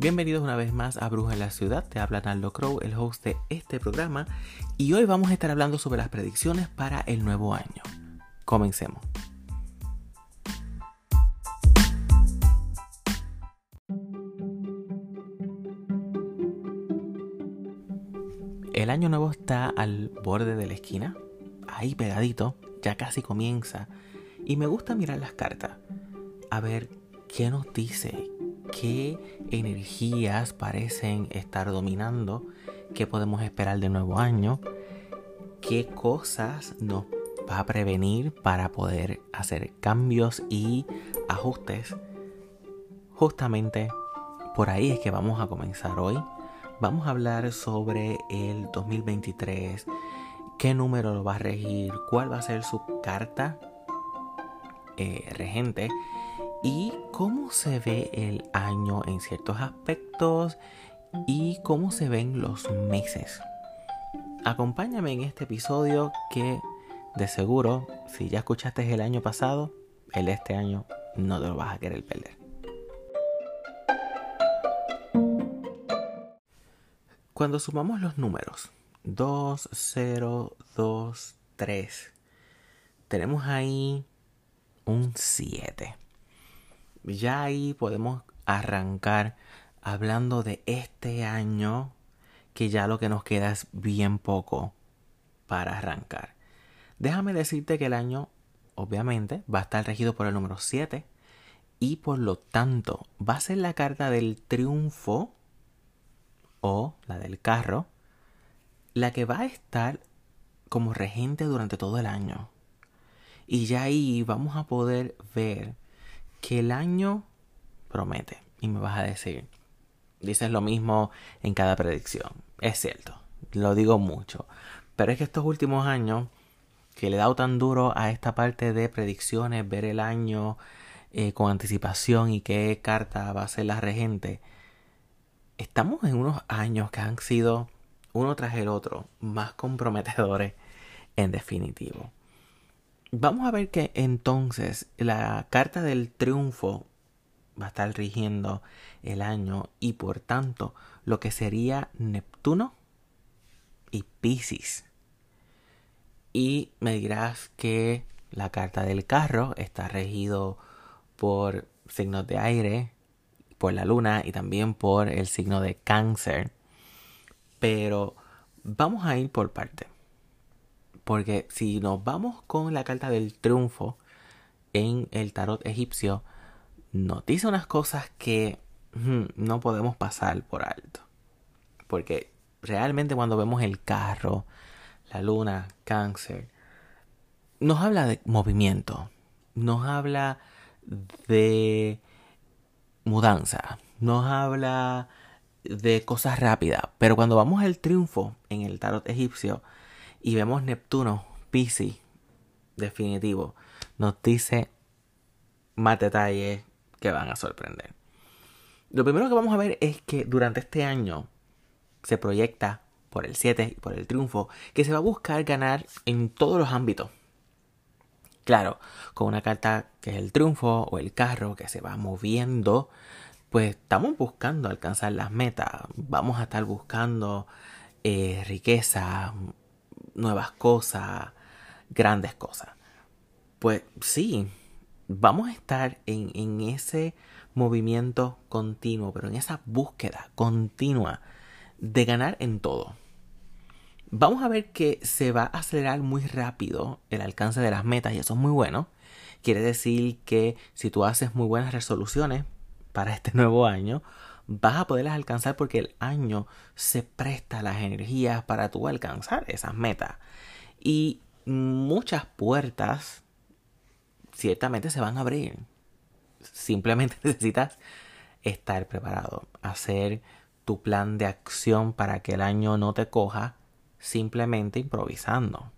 Bienvenidos una vez más a Bruja en la Ciudad. Te habla Naldo Crow, el host de este programa. Y hoy vamos a estar hablando sobre las predicciones para el nuevo año. Comencemos. El año nuevo está al borde de la esquina, ahí pegadito, ya casi comienza. Y me gusta mirar las cartas, a ver qué nos dice, qué energías parecen estar dominando, qué podemos esperar del nuevo año, qué cosas nos va a prevenir para poder hacer cambios y ajustes. Justamente por ahí es que vamos a comenzar hoy. Vamos a hablar sobre el 2023, qué número lo va a regir, cuál va a ser su carta eh, regente y cómo se ve el año en ciertos aspectos y cómo se ven los meses. Acompáñame en este episodio que de seguro, si ya escuchaste el año pasado, el este año no te lo vas a querer perder. Cuando sumamos los números 2, 0, 2, 3, tenemos ahí un 7 ya ahí podemos arrancar hablando de este año que ya lo que nos queda es bien poco para arrancar. Déjame decirte que el año obviamente va a estar regido por el número 7 y por lo tanto va a ser la carta del triunfo o la del carro la que va a estar como regente durante todo el año. Y ya ahí vamos a poder ver que el año promete. Y me vas a decir, dices lo mismo en cada predicción. Es cierto, lo digo mucho. Pero es que estos últimos años, que le he dado tan duro a esta parte de predicciones, ver el año eh, con anticipación y qué carta va a ser la regente, estamos en unos años que han sido uno tras el otro más comprometedores en definitivo. Vamos a ver que entonces la carta del triunfo va a estar rigiendo el año y por tanto lo que sería Neptuno y Pisces. Y me dirás que la carta del carro está regido por signos de aire, por la luna y también por el signo de cáncer. Pero vamos a ir por parte. Porque si nos vamos con la carta del triunfo en el tarot egipcio, nos dice unas cosas que no podemos pasar por alto. Porque realmente cuando vemos el carro, la luna, cáncer, nos habla de movimiento, nos habla de mudanza, nos habla de cosas rápidas. Pero cuando vamos al triunfo en el tarot egipcio, y vemos Neptuno, Pisces, definitivo, nos dice más detalles que van a sorprender. Lo primero que vamos a ver es que durante este año se proyecta por el 7 y por el triunfo que se va a buscar ganar en todos los ámbitos. Claro, con una carta que es el triunfo o el carro que se va moviendo, pues estamos buscando alcanzar las metas. Vamos a estar buscando eh, riqueza, nuevas cosas, grandes cosas. Pues sí, vamos a estar en, en ese movimiento continuo, pero en esa búsqueda continua de ganar en todo. Vamos a ver que se va a acelerar muy rápido el alcance de las metas y eso es muy bueno. Quiere decir que si tú haces muy buenas resoluciones para este nuevo año, vas a poderlas alcanzar porque el año se presta las energías para tú alcanzar esas metas. Y muchas puertas ciertamente se van a abrir. Simplemente necesitas estar preparado, hacer tu plan de acción para que el año no te coja simplemente improvisando.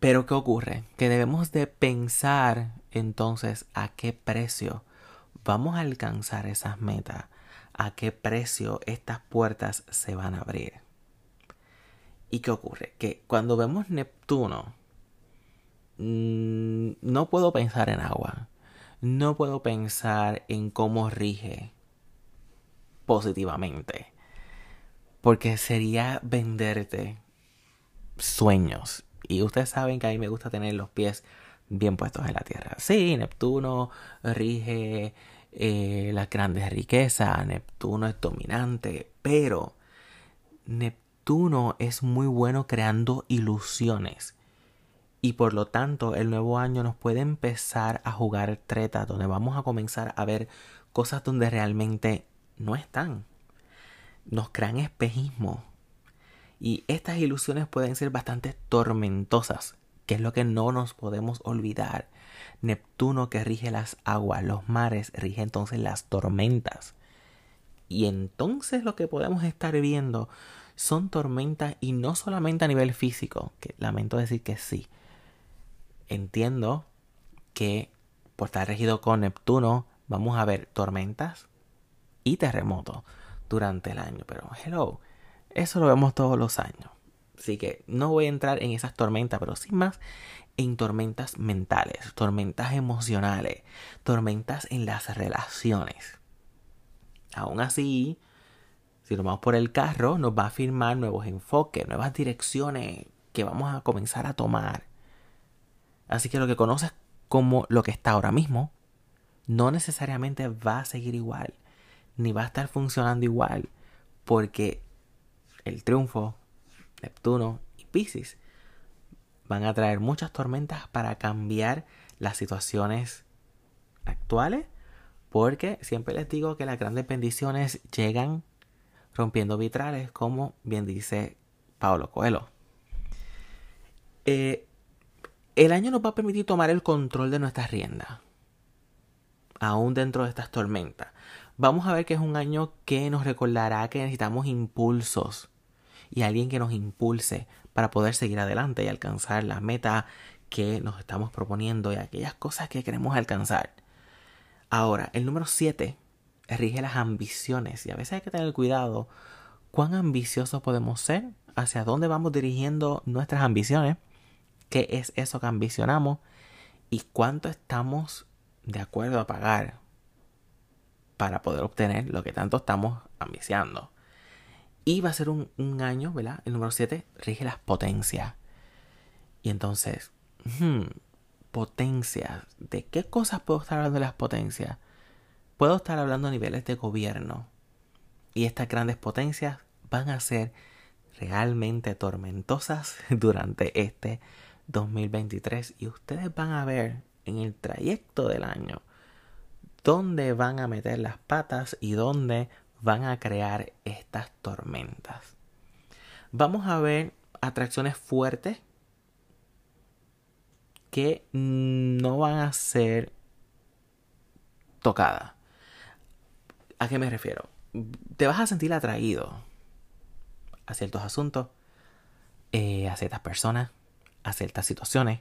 Pero ¿qué ocurre? Que debemos de pensar entonces a qué precio vamos a alcanzar esas metas, a qué precio estas puertas se van a abrir. ¿Y qué ocurre? Que cuando vemos Neptuno, mm, no puedo pensar en agua, no puedo pensar en cómo rige positivamente. Porque sería venderte sueños. Y ustedes saben que a mí me gusta tener los pies bien puestos en la tierra. Sí, Neptuno rige eh, las grandes riquezas, Neptuno es dominante, pero Neptuno es muy bueno creando ilusiones. Y por lo tanto, el nuevo año nos puede empezar a jugar treta, donde vamos a comenzar a ver cosas donde realmente no están. Nos crean espejismo. Y estas ilusiones pueden ser bastante tormentosas que es lo que no nos podemos olvidar. Neptuno que rige las aguas, los mares, rige entonces las tormentas. Y entonces lo que podemos estar viendo son tormentas y no solamente a nivel físico, que lamento decir que sí. Entiendo que por estar regido con Neptuno vamos a ver tormentas y terremotos durante el año, pero hello, eso lo vemos todos los años. Así que no voy a entrar en esas tormentas, pero sí más en tormentas mentales, tormentas emocionales, tormentas en las relaciones. Aún así, si nos vamos por el carro, nos va a firmar nuevos enfoques, nuevas direcciones que vamos a comenzar a tomar. Así que lo que conoces como lo que está ahora mismo, no necesariamente va a seguir igual, ni va a estar funcionando igual, porque el triunfo, Neptuno y Pisces van a traer muchas tormentas para cambiar las situaciones actuales, porque siempre les digo que las grandes bendiciones llegan rompiendo vitrales, como bien dice Pablo Coelho. Eh, el año nos va a permitir tomar el control de nuestras riendas, aún dentro de estas tormentas. Vamos a ver que es un año que nos recordará que necesitamos impulsos y alguien que nos impulse para poder seguir adelante y alcanzar las metas que nos estamos proponiendo y aquellas cosas que queremos alcanzar. Ahora, el número 7 rige las ambiciones y a veces hay que tener cuidado cuán ambiciosos podemos ser, hacia dónde vamos dirigiendo nuestras ambiciones, qué es eso que ambicionamos y cuánto estamos de acuerdo a pagar para poder obtener lo que tanto estamos ambiciando. Y va a ser un, año, ¿verdad? El número 7 rige las potencias. Y entonces, hmm, potencias. ¿De qué cosas puedo estar hablando de las potencias? Puedo estar hablando a niveles de gobierno. Y estas grandes potencias van a ser realmente tormentosas durante este 2023. Y ustedes van a ver en el trayecto del año dónde van a meter las patas y dónde van a crear estas tormentas. Vamos a ver atracciones fuertes que no van a ser tocadas. ¿A qué me refiero? Te vas a sentir atraído a ciertos asuntos, eh, a ciertas personas, a ciertas situaciones,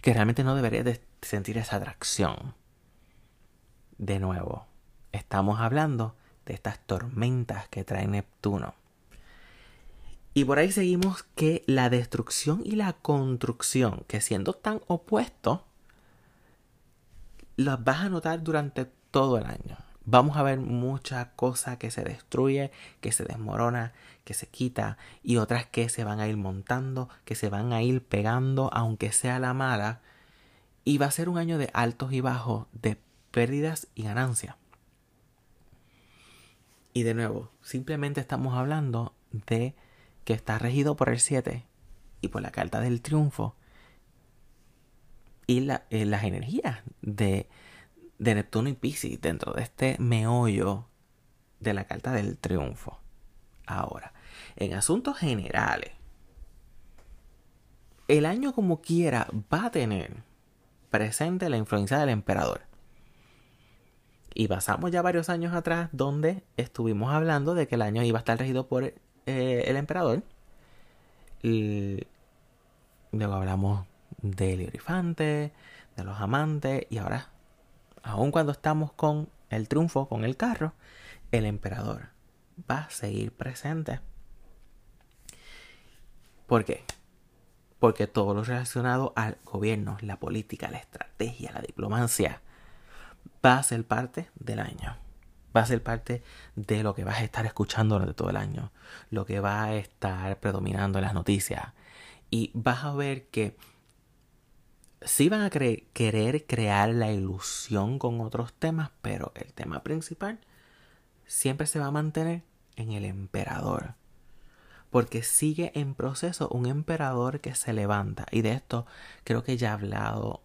que realmente no deberías de sentir esa atracción. De nuevo, estamos hablando de estas tormentas que trae Neptuno. Y por ahí seguimos que la destrucción y la construcción, que siendo tan opuestos, las vas a notar durante todo el año. Vamos a ver mucha cosa que se destruye, que se desmorona, que se quita y otras que se van a ir montando, que se van a ir pegando, aunque sea la mala. Y va a ser un año de altos y bajos, de pérdidas y ganancias. Y de nuevo, simplemente estamos hablando de que está regido por el 7 y por la carta del triunfo y la, eh, las energías de, de Neptuno y Pisces dentro de este meollo de la carta del triunfo. Ahora, en asuntos generales, el año como quiera va a tener presente la influencia del emperador. Y pasamos ya varios años atrás donde estuvimos hablando de que el año iba a estar regido por eh, el emperador. Y luego hablamos del hierifante, de los amantes y ahora, aun cuando estamos con el triunfo, con el carro, el emperador va a seguir presente. ¿Por qué? Porque todo lo relacionado al gobierno, la política, la estrategia, la diplomacia, va a ser parte del año. Va a ser parte de lo que vas a estar escuchando durante todo el año, lo que va a estar predominando en las noticias. Y vas a ver que sí van a querer crear la ilusión con otros temas, pero el tema principal siempre se va a mantener en el emperador. Porque sigue en proceso un emperador que se levanta. Y de esto creo que ya he hablado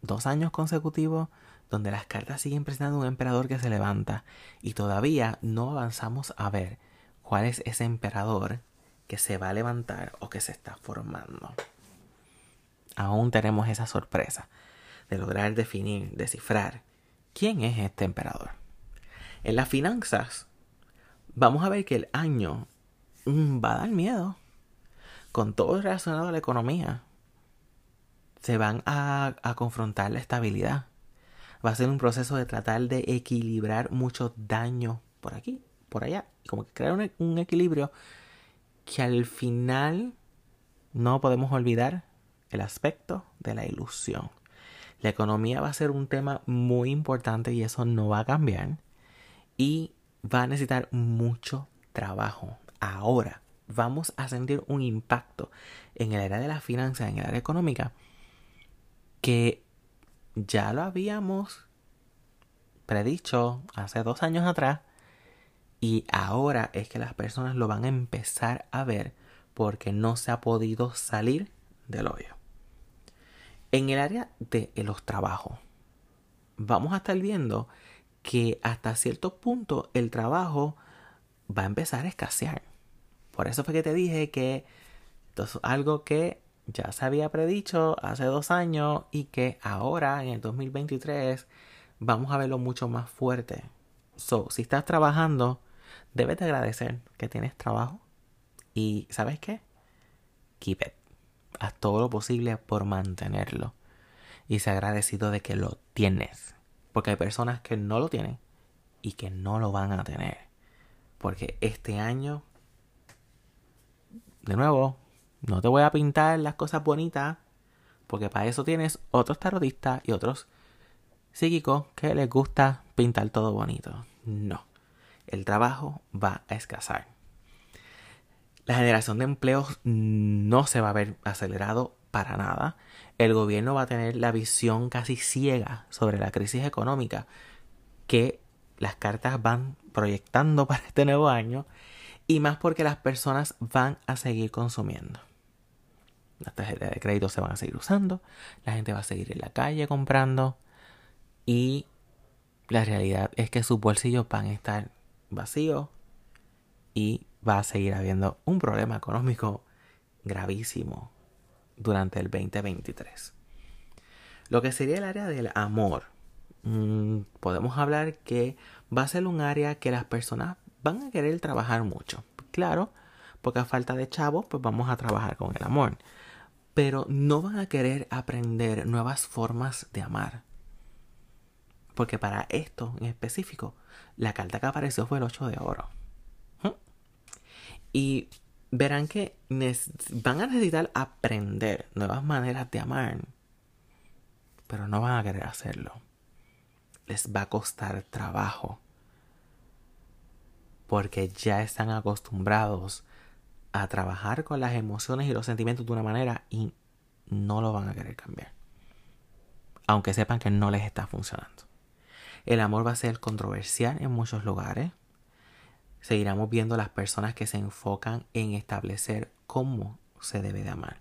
dos años consecutivos donde las cartas siguen presentando un emperador que se levanta. Y todavía no avanzamos a ver cuál es ese emperador que se va a levantar o que se está formando aún tenemos esa sorpresa de lograr definir, descifrar quién es este emperador. En las finanzas, vamos a ver que el año mm, va a dar miedo. Con todo relacionado a la economía, se van a, confrontar la estabilidad. Va a ser un proceso de tratar de equilibrar muchos daños por aquí, por allá. Como que crear un equilibrio que al final no podemos olvidar el aspecto de la ilusión. La economía va a ser un tema muy importante y eso no va a cambiar. Y va a necesitar mucho trabajo. Ahora vamos a sentir un impacto en el área de las finanzas, en el área económica, que ya lo habíamos predicho hace dos años atrás. Y ahora es que las personas lo van a empezar a ver porque no se ha podido salir del hoyo. En el área de los trabajos, vamos a estar viendo que hasta cierto punto el trabajo va a empezar a escasear. Por eso fue que te dije que esto es algo que ya se había predicho hace dos años y que ahora en el 2023 vamos a verlo mucho más fuerte. So, si estás trabajando, debes de agradecer que tienes trabajo y ¿sabes qué? Keep it haz todo lo posible por mantenerlo. Y se agradecido de que lo tienes. Porque hay personas que no lo tienen y que no lo van a tener. Porque este año, de nuevo, no te voy a pintar las cosas bonitas. Porque para eso tienes otros tarotistas y otros psíquicos que les gusta pintar todo bonito. No. El trabajo va a escasar la generación de empleos no se va a ver acelerado para nada. El gobierno va a tener la visión casi ciega sobre la crisis económica que las cartas van proyectando para este nuevo año y más porque las personas van a seguir consumiendo. Las tarjetas de crédito se van a seguir usando, la gente va a seguir en la calle comprando y la realidad es que sus bolsillos van a estar vacíos y va a seguir habiendo un problema económico gravísimo durante el 2023. Lo que sería el área del amor. Mm, podemos hablar que va a ser un área que las personas van a querer trabajar mucho. Claro, porque a falta de chavos, pues vamos a trabajar con el amor. Pero no van a querer aprender nuevas formas de amar. Porque para esto en específico, la carta que apareció fue el 8 de oro. Y verán que van a necesitar aprender nuevas maneras de amar, pero no van a querer hacerlo. Les va a costar trabajo, porque ya están acostumbrados a trabajar con las emociones y los sentimientos de una manera y no lo van a querer cambiar. Aunque sepan que no les está funcionando. El amor va a ser controversial en muchos lugares seguiremos viendo las personas que se enfocan en establecer cómo se debe de amar.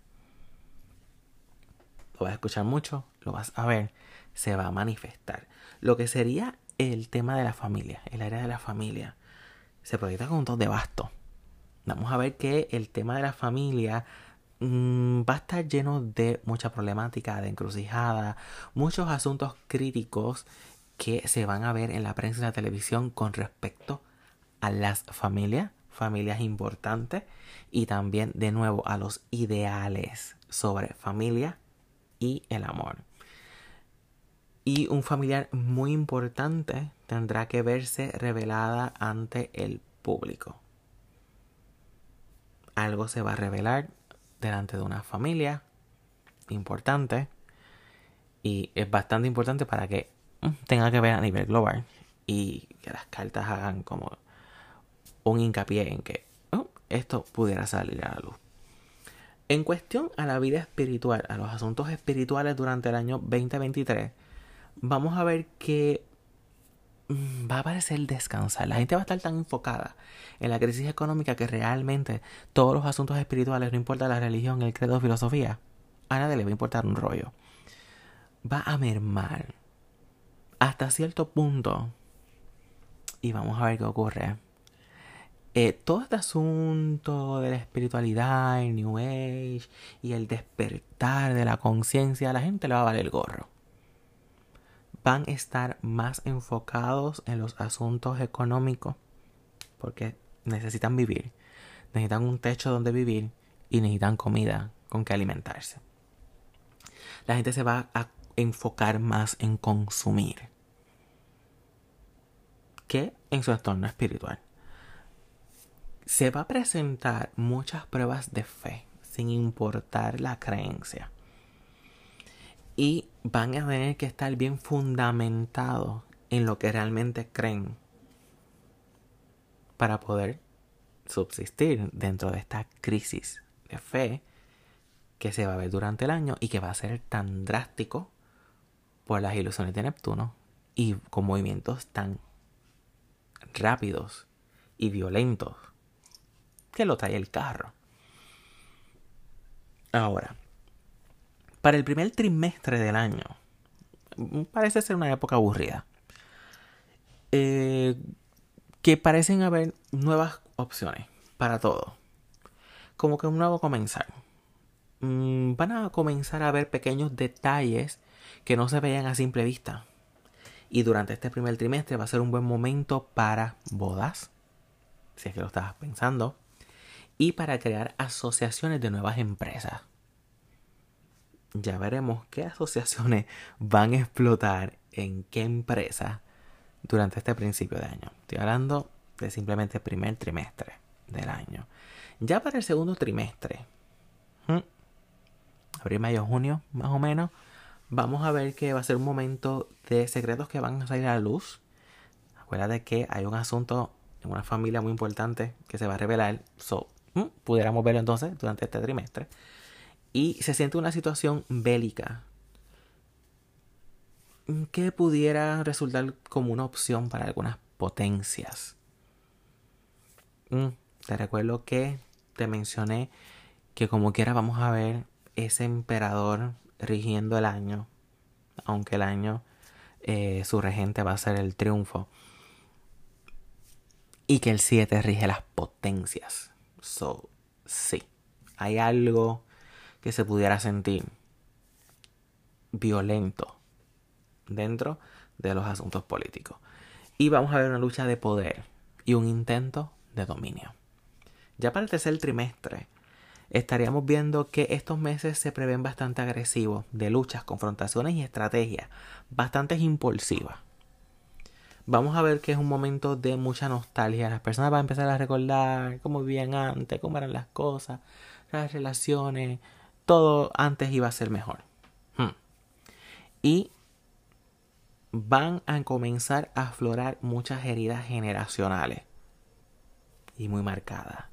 Lo vas a escuchar mucho, lo vas a ver, se va a manifestar. Lo que sería el tema de la familia, el área de la familia, se proyecta con un ton de basto. Vamos a ver que el tema de la familia mm, va a estar lleno de mucha problemática, de encrucijada, muchos asuntos críticos que se van a ver en la prensa y la televisión con respecto a las familias, familias importantes, y también de nuevo a los ideales sobre familia y el amor. Y un familiar muy importante tendrá que verse revelada ante el público. Algo se va a revelar delante de una familia importante y es bastante importante para que mm, tenga que ver a nivel global y que las cartas hagan como un hincapié en que oh, esto pudiera salir a la luz. En cuestión a la vida espiritual, a los asuntos espirituales durante el año 2023, vamos a ver que va a parecer descansar. La gente va a estar tan enfocada en la crisis económica que realmente todos los asuntos espirituales, no importa la religión, el credo, filosofía, a nadie le va a importar un rollo. Va a mermar hasta cierto punto. Y vamos a ver qué ocurre. Eh, todo este asunto de la espiritualidad, el New Age y el despertar de la conciencia, a la gente le va a valer el gorro. Van a estar más enfocados en los asuntos económicos porque necesitan vivir, necesitan un techo donde vivir y necesitan comida con que alimentarse. La gente se va a enfocar más en consumir que en su entorno espiritual se va a presentar muchas pruebas de fe, sin importar la creencia. Y van a tener que estar bien fundamentados en lo que realmente creen para poder subsistir dentro de esta crisis de fe que se va a ver durante el año y que va a ser tan drástico por las ilusiones de Neptuno y con movimientos tan rápidos y violentos que lo trae el carro. Ahora, para el primer trimestre del año, parece ser una época aburrida. Eh, que parecen haber nuevas opciones para todo. Como que un nuevo comenzar. Mm, van a comenzar a ver pequeños detalles que no se veían a simple vista. Y durante este primer trimestre va a ser un buen momento para bodas, si es que lo estabas pensando, y para crear asociaciones de nuevas empresas. Ya veremos qué asociaciones van a explotar en qué empresa durante este principio de año. Estoy hablando de simplemente el primer trimestre del año. Ya para el segundo trimestre, abril, mayo, junio, más o menos, vamos a ver que va a ser un momento de secretos que van a salir a la luz. Acuérdate que hay un asunto en una familia muy importante que se va a revelar. So, pudiéramos verlo entonces durante este trimestre. Y se siente una situación bélica que pudiera resultar como una opción para algunas potencias. te recuerdo que te mencioné que como quiera vamos a ver ese emperador rigiendo el año, aunque el año eh, su regente va a ser el triunfo. Y que el 7 rige las potencias. So, sí, hay algo que se pudiera sentir violento dentro de los asuntos políticos. Y vamos a ver una lucha de poder y un intento de dominio. Ya para el tercer trimestre, estaríamos viendo que estos meses se prevén bastante agresivos, de luchas, confrontaciones y estrategias, bastante impulsivas vamos a ver que es un momento de mucha nostalgia. Las personas van a empezar a recordar cómo vivían antes, cómo eran las cosas, las relaciones, todo antes iba a ser mejor. Hmm. Y van a comenzar a aflorar muchas heridas generacionales y muy marcadas.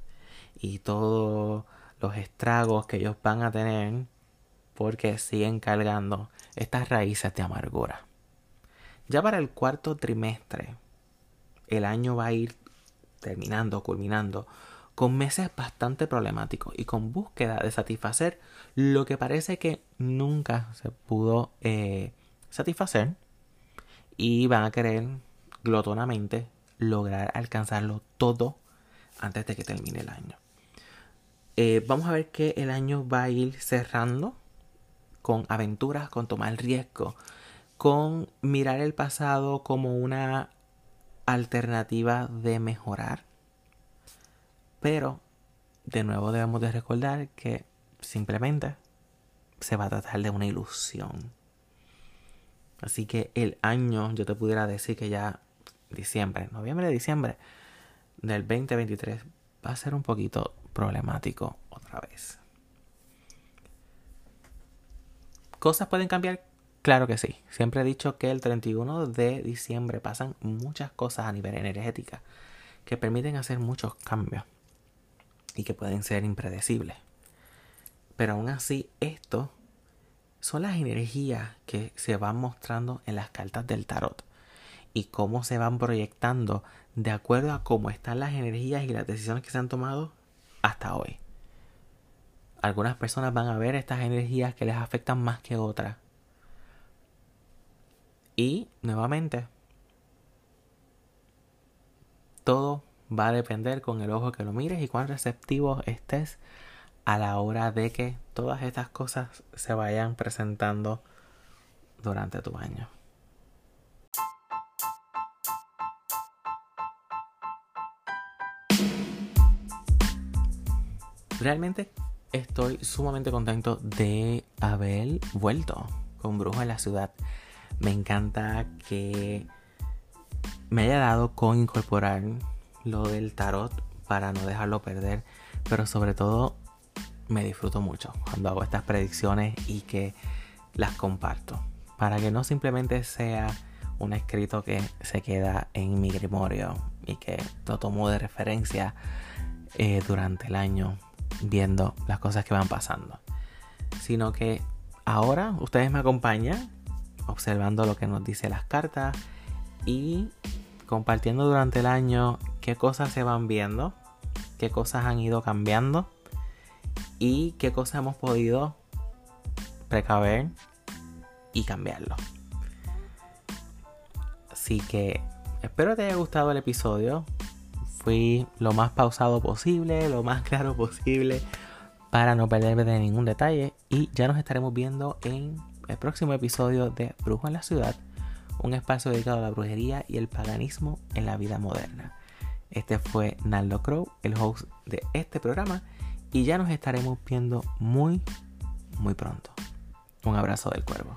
Y todos los estragos que ellos van a tener porque siguen cargando estas raíces de amargura. Ya para el cuarto trimestre, el año va a ir terminando, culminando, con meses bastante problemáticos y con búsqueda de satisfacer lo que parece que nunca se pudo eh, satisfacer y van a querer glotonamente lograr alcanzarlo todo antes de que termine el año. Eh, vamos a ver que el año va a ir cerrando con aventuras, con tomar riesgo, con mirar el pasado como una alternativa de mejorar. Pero, de nuevo debemos de recordar que simplemente se va a tratar de una ilusión. Así que el año, yo te pudiera decir que ya diciembre, noviembre, diciembre del 2023 va a ser un poquito problemático otra vez. Cosas pueden cambiar Claro que sí. Siempre he dicho que el 31 de diciembre pasan muchas cosas a nivel energética que permiten hacer muchos cambios y que pueden ser impredecibles. Pero aún así, esto son las energías que se van mostrando en las cartas del tarot y cómo se van proyectando de acuerdo a cómo están las energías y las decisiones que se han tomado hasta hoy. Algunas personas van a ver estas energías que les afectan más que otras. Y nuevamente, todo va a depender con el ojo que lo mires y cuán receptivo estés a la hora de que todas estas cosas se vayan presentando durante tu año. Realmente estoy sumamente contento de haber vuelto con Brujo en la ciudad. Me encanta que me haya dado con incorporar lo del tarot para no dejarlo perder, pero sobre todo me disfruto mucho cuando hago estas predicciones y que las comparto. Para que no simplemente sea un escrito que se queda en mi grimorio y que lo tomo de referencia eh, durante el año viendo las cosas que van pasando. Sino que ahora ustedes me acompañan observando lo que nos dice las cartas y compartiendo durante el año qué cosas se van viendo, qué cosas han ido cambiando y qué cosas hemos podido precaver y cambiarlo. Así que espero te haya gustado el episodio. Fui lo más pausado posible, lo más claro posible para no perderme de ningún detalle. Y ya nos estaremos viendo en el próximo episodio de Brujo en la Ciudad, un espacio dedicado a la brujería y el paganismo en la vida moderna. Este fue Naldo Crow, el host de este programa y ya nos estaremos viendo muy, muy pronto. Un abrazo del cuervo.